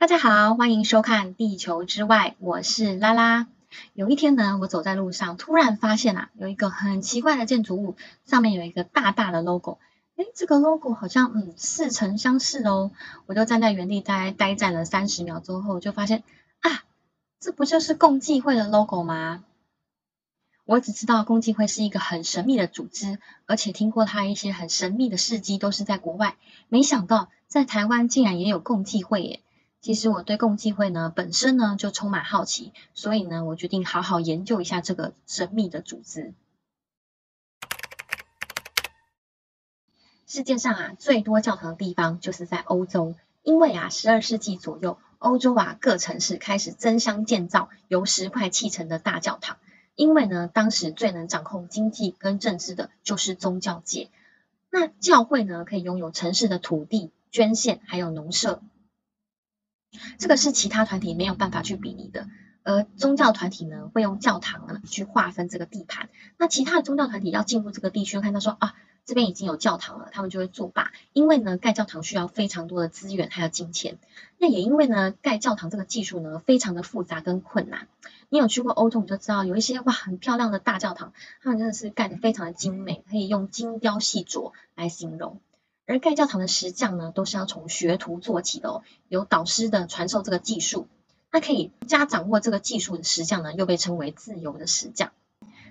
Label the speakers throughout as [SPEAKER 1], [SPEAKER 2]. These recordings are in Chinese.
[SPEAKER 1] 大家好，欢迎收看《地球之外》，我是拉拉。有一天呢，我走在路上，突然发现啊，有一个很奇怪的建筑物，上面有一个大大的 logo。诶，这个 logo 好像嗯似曾相识哦。我就站在原地呆呆站了三十秒之后，就发现啊，这不就是共济会的 logo 吗？我只知道共济会是一个很神秘的组织，而且听过它一些很神秘的事迹都是在国外，没想到在台湾竟然也有共济会耶。其实我对共济会呢本身呢就充满好奇，所以呢我决定好好研究一下这个神秘的组织。世界上啊最多教堂的地方就是在欧洲，因为啊十二世纪左右，欧洲啊各城市开始争相建造由石块砌成的大教堂，因为呢当时最能掌控经济跟政治的就是宗教界，那教会呢可以拥有城市的土地、捐献还有农舍。这个是其他团体没有办法去比拟的，而宗教团体呢，会用教堂呢去划分这个地盘。那其他的宗教团体要进入这个地区，看到说啊，这边已经有教堂了，他们就会作罢，因为呢，盖教堂需要非常多的资源还有金钱。那也因为呢，盖教堂这个技术呢，非常的复杂跟困难。你有去过欧洲，你就知道有一些哇很漂亮的大教堂，他们真的是盖得非常的精美，可以用精雕细琢来形容。而盖教堂的石匠呢，都是要从学徒做起的哦，有导师的传授这个技术。那可以加掌握这个技术的石匠呢，又被称为自由的石匠。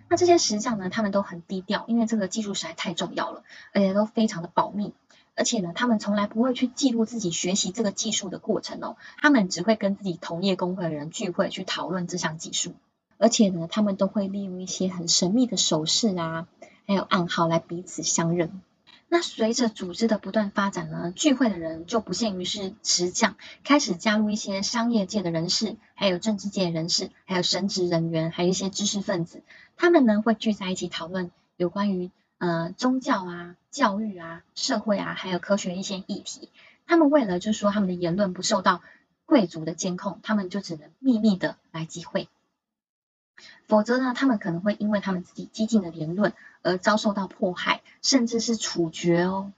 [SPEAKER 1] 那这些石匠呢，他们都很低调，因为这个技术实在太重要了，而且都非常的保密。而且呢，他们从来不会去记录自己学习这个技术的过程哦，他们只会跟自己同业工会的人聚会去讨论这项技术。而且呢，他们都会利用一些很神秘的手势啊，还有暗号来彼此相认。那随着组织的不断发展呢，聚会的人就不限于是石匠，开始加入一些商业界的人士，还有政治界人士，还有神职人员，还有一些知识分子，他们呢会聚在一起讨论有关于呃宗教啊、教育啊、社会啊，还有科学一些议题。他们为了就是说他们的言论不受到贵族的监控，他们就只能秘密的来集会。否则呢，他们可能会因为他们自己激进的言论而遭受到迫害，甚至是处决哦。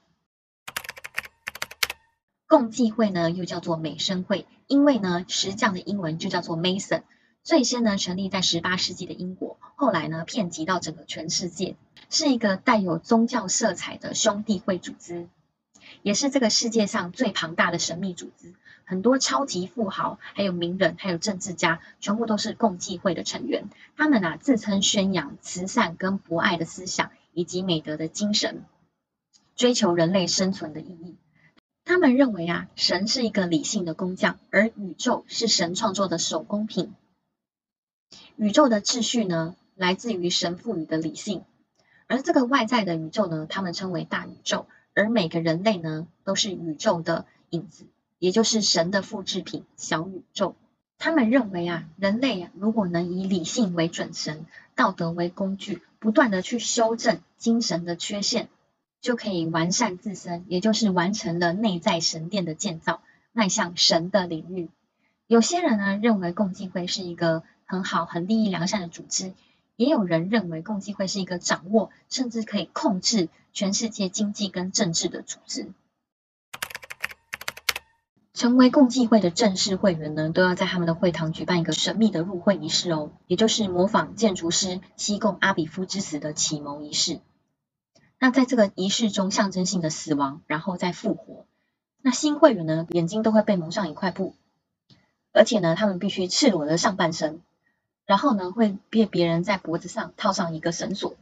[SPEAKER 1] 共济会呢，又叫做美生会，因为呢，石匠的英文就叫做 Mason。最先呢，成立在十八世纪的英国，后来呢，遍及到整个全世界，是一个带有宗教色彩的兄弟会组织。也是这个世界上最庞大的神秘组织，很多超级富豪、还有名人、还有政治家，全部都是共济会的成员。他们啊自称宣扬慈善跟博爱的思想，以及美德的精神，追求人类生存的意义。他们认为啊，神是一个理性的工匠，而宇宙是神创作的手工品。宇宙的秩序呢，来自于神赋予的理性，而这个外在的宇宙呢，他们称为大宇宙。而每个人类呢，都是宇宙的影子，也就是神的复制品——小宇宙。他们认为啊，人类啊，如果能以理性为准绳，道德为工具，不断的去修正精神的缺陷，就可以完善自身，也就是完成了内在神殿的建造，迈向神的领域。有些人呢，认为共济会是一个很好、很利益良善的组织。也有人认为共济会是一个掌握甚至可以控制全世界经济跟政治的组织。成为共济会的正式会员呢，都要在他们的会堂举办一个神秘的入会仪式哦，也就是模仿建筑师西贡阿比夫之死的启蒙仪式。那在这个仪式中，象征性的死亡，然后再复活。那新会员呢，眼睛都会被蒙上一块布，而且呢，他们必须赤裸的上半身。然后呢，会被别人在脖子上套上一个绳索，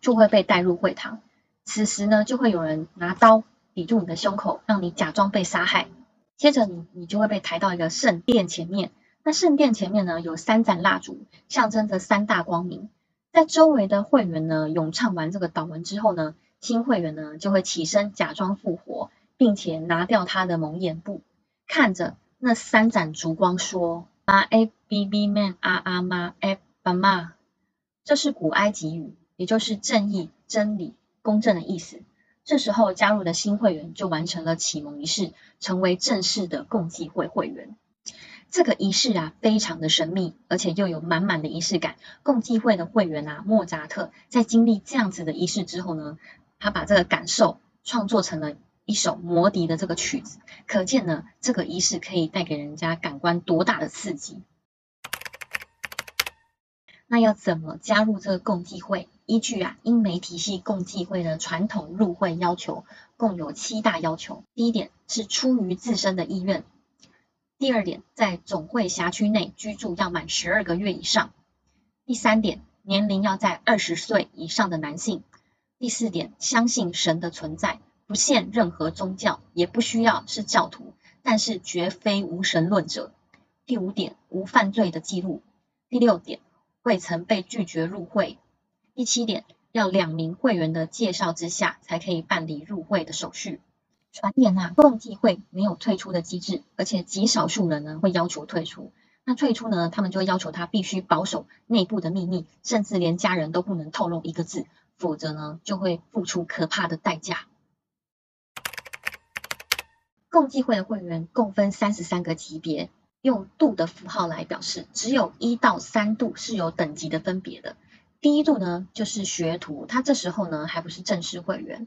[SPEAKER 1] 就会被带入会堂。此时呢，就会有人拿刀抵住你的胸口，让你假装被杀害。接着你，你就会被抬到一个圣殿前面。那圣殿前面呢，有三盏蜡烛，象征着三大光明。在周围的会员呢，咏唱完这个祷文之后呢，新会员呢就会起身假装复活，并且拿掉他的蒙眼布，看着那三盏烛光说。啊，a b b man 啊啊妈 a b a 这是古埃及语，也就是正义、真理、公正的意思。这时候加入的新会员就完成了启蒙仪式，成为正式的共济会会员。这个仪式啊，非常的神秘，而且又有满满的仪式感。共济会的会员啊，莫扎特在经历这样子的仪式之后呢，他把这个感受创作成了一首魔笛的这个曲子，可见呢，这个仪式可以带给人家感官多大的刺激。那要怎么加入这个共济会？依据啊英美体系共济会的传统入会要求，共有七大要求。第一点是出于自身的意愿。第二点，在总会辖区内居住要满十二个月以上。第三点，年龄要在二十岁以上的男性。第四点，相信神的存在，不限任何宗教，也不需要是教徒，但是绝非无神论者。第五点，无犯罪的记录。第六点。未曾被拒绝入会。第七点，要两名会员的介绍之下，才可以办理入会的手续。传言啊，共济会没有退出的机制，而且极少数人呢会要求退出。那退出呢，他们就会要求他必须保守内部的秘密，甚至连家人都不能透露一个字，否则呢就会付出可怕的代价。共济会的会员共分三十三个级别。用度的符号来表示，只有一到三度是有等级的分别的。第一度呢，就是学徒，他这时候呢还不是正式会员；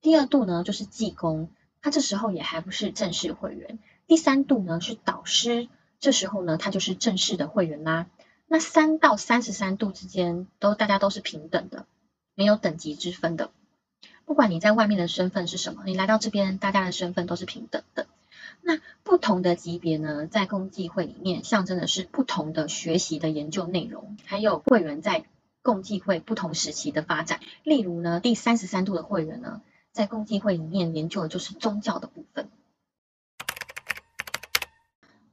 [SPEAKER 1] 第二度呢，就是技工，他这时候也还不是正式会员；第三度呢是导师，这时候呢他就是正式的会员啦。那三到三十三度之间，都大家都是平等的，没有等级之分的。不管你在外面的身份是什么，你来到这边，大家的身份都是平等的。那不同的级别呢，在共济会里面象征的是不同的学习的研究内容，还有会员在共济会不同时期的发展。例如呢，第三十三度的会员呢，在共济会里面研究的就是宗教的部分。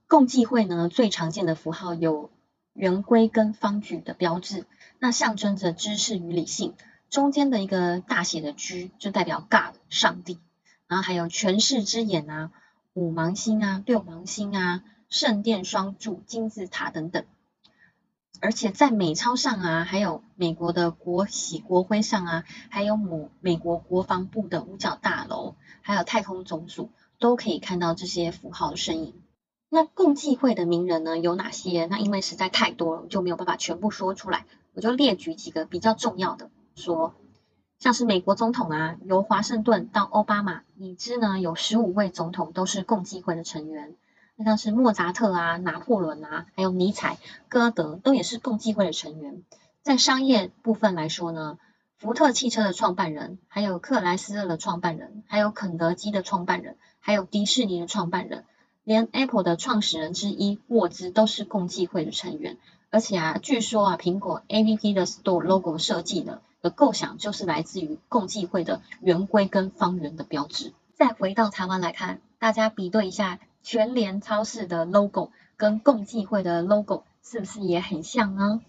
[SPEAKER 1] 共济会呢，最常见的符号有圆规跟方矩的标志，那象征着知识与理性。中间的一个大写的 G 就代表 God 上帝，然后还有权势之眼啊。五芒星啊，六芒星啊，圣殿双柱、金字塔等等，而且在美钞上啊，还有美国的国玺、国徽上啊，还有美美国国防部的五角大楼，还有太空总署，都可以看到这些符号的身影。那共济会的名人呢有哪些？那因为实在太多了，就没有办法全部说出来，我就列举几个比较重要的说。像是美国总统啊，由华盛顿到奥巴马，已知呢有十五位总统都是共济会的成员。那像是莫扎特啊、拿破仑啊，还有尼采、歌德，都也是共济会的成员。在商业部分来说呢，福特汽车的创办人，还有克莱斯勒的创办人，还有肯德基的创办人，还有迪士尼的创办人，连 Apple 的创始人之一沃兹都是共济会的成员。而且啊，据说啊，苹果 APP 的 Store logo 设计的。的构想就是来自于共济会的圆规跟方圆的标志。再回到台湾来看，大家比对一下全联超市的 logo 跟共济会的 logo 是不是也很像呢？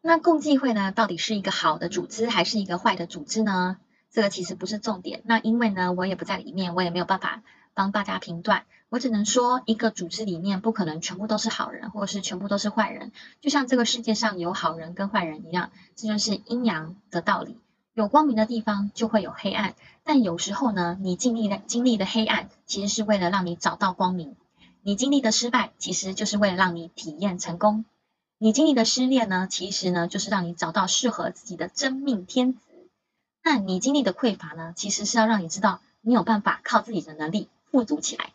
[SPEAKER 1] 那共济会呢，到底是一个好的组织还是一个坏的组织呢？这个其实不是重点。那因为呢，我也不在里面，我也没有办法帮大家评断。我只能说，一个组织里面不可能全部都是好人，或者是全部都是坏人。就像这个世界上有好人跟坏人一样，这就是阴阳的道理。有光明的地方就会有黑暗，但有时候呢，你经历的经历的黑暗，其实是为了让你找到光明；你经历的失败，其实就是为了让你体验成功；你经历的失恋呢，其实呢，就是让你找到适合自己的真命天子。那你经历的匮乏呢，其实是要让你知道，你有办法靠自己的能力富足起来。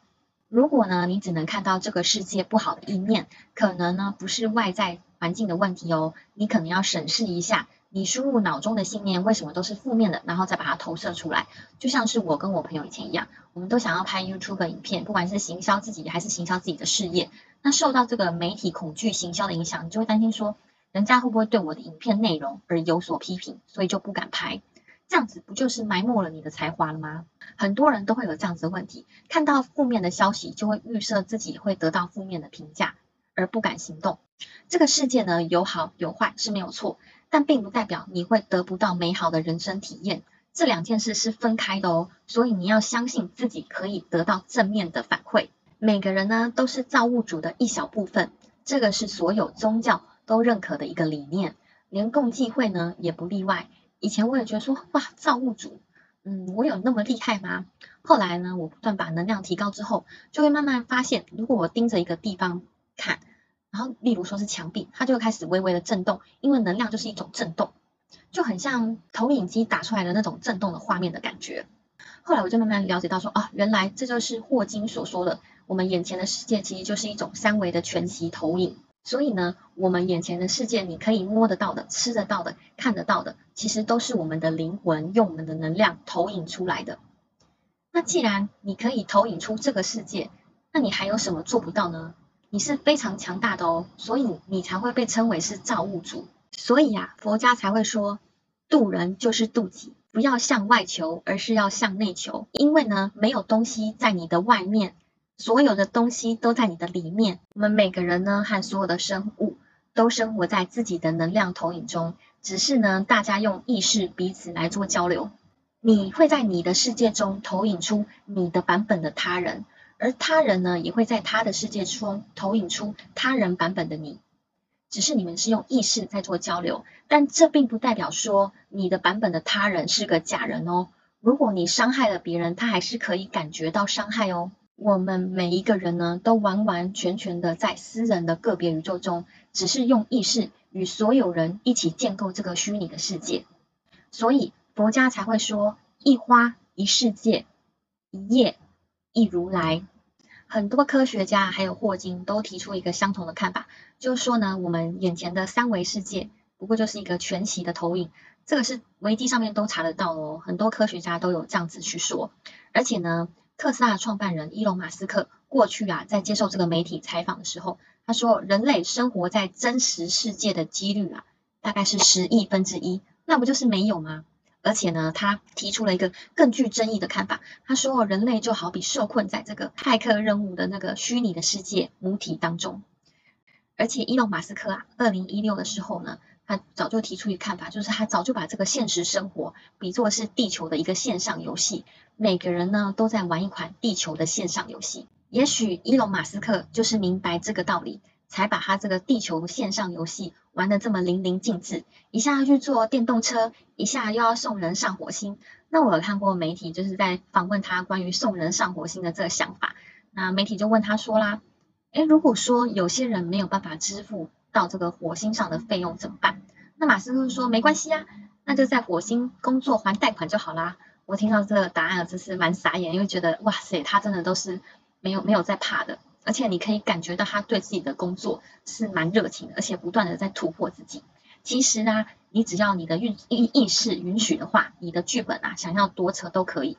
[SPEAKER 1] 如果呢，你只能看到这个世界不好的一面，可能呢不是外在环境的问题哦，你可能要审视一下，你输入脑中的信念为什么都是负面的，然后再把它投射出来。就像是我跟我朋友以前一样，我们都想要拍 YouTube 影片，不管是行销自己还是行销自己的事业，那受到这个媒体恐惧行销的影响，你就会担心说，人家会不会对我的影片内容而有所批评，所以就不敢拍。这样子不就是埋没了你的才华了吗？很多人都会有这样子的问题，看到负面的消息就会预设自己会得到负面的评价，而不敢行动。这个世界呢有好有坏是没有错，但并不代表你会得不到美好的人生体验。这两件事是分开的哦，所以你要相信自己可以得到正面的反馈。每个人呢都是造物主的一小部分，这个是所有宗教都认可的一个理念，连共济会呢也不例外。以前我也觉得说，哇，造物主，嗯，我有那么厉害吗？后来呢，我不断把能量提高之后，就会慢慢发现，如果我盯着一个地方看，然后例如说是墙壁，它就会开始微微的震动，因为能量就是一种震动，就很像投影机打出来的那种震动的画面的感觉。后来我就慢慢了解到说，啊，原来这就是霍金所说的，我们眼前的世界其实就是一种三维的全息投影。所以呢，我们眼前的世界，你可以摸得到的、吃得到的、看得到的，其实都是我们的灵魂用我们的能量投影出来的。那既然你可以投影出这个世界，那你还有什么做不到呢？你是非常强大的哦，所以你才会被称为是造物主。所以呀，佛家才会说，渡人就是渡己，不要向外求，而是要向内求。因为呢，没有东西在你的外面。所有的东西都在你的里面。我们每个人呢，和所有的生物都生活在自己的能量投影中，只是呢，大家用意识彼此来做交流。你会在你的世界中投影出你的版本的他人，而他人呢，也会在他的世界中投影出他人版本的你。只是你们是用意识在做交流，但这并不代表说你的版本的他人是个假人哦。如果你伤害了别人，他还是可以感觉到伤害哦。我们每一个人呢，都完完全全的在私人的个别宇宙中，只是用意识与所有人一起建构这个虚拟的世界。所以佛家才会说一花一世界，一叶一如来。很多科学家还有霍金都提出一个相同的看法，就是说呢，我们眼前的三维世界不过就是一个全息的投影。这个是维基上面都查得到哦，很多科学家都有这样子去说，而且呢。特斯拉创办人伊隆马斯克过去啊，在接受这个媒体采访的时候，他说人类生活在真实世界的几率啊，大概是十亿分之一，那不就是没有吗？而且呢，他提出了一个更具争议的看法，他说人类就好比受困在这个骇客任务的那个虚拟的世界母体当中，而且伊隆马斯克啊，二零一六的时候呢。他早就提出一个看法，就是他早就把这个现实生活比作是地球的一个线上游戏，每个人呢都在玩一款地球的线上游戏。也许伊隆马斯克就是明白这个道理，才把他这个地球线上游戏玩的这么淋漓尽致，一下要去坐电动车，一下又要送人上火星。那我有看过媒体就是在访问他关于送人上火星的这个想法，那媒体就问他说啦，诶，如果说有些人没有办法支付。到这个火星上的费用怎么办？那马斯克说没关系啊，那就在火星工作还贷款就好啦。我听到这个答案真是蛮傻眼，因为觉得哇塞，他真的都是没有没有在怕的，而且你可以感觉到他对自己的工作是蛮热情的，而且不断的在突破自己。其实呢，你只要你的运意意识允许的话，你的剧本啊想要多扯都可以。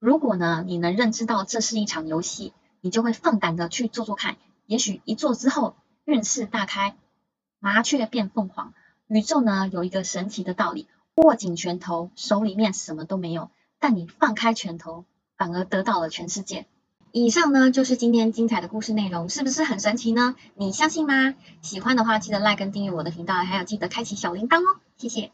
[SPEAKER 1] 如果呢你能认知到这是一场游戏，你就会放胆的去做做看，也许一做之后。运势大开，麻雀变凤凰。宇宙呢有一个神奇的道理：握紧拳头，手里面什么都没有；但你放开拳头，反而得到了全世界。以上呢就是今天精彩的故事内容，是不是很神奇呢？你相信吗？喜欢的话记得 like 跟订阅我的频道，还有记得开启小铃铛哦，谢谢。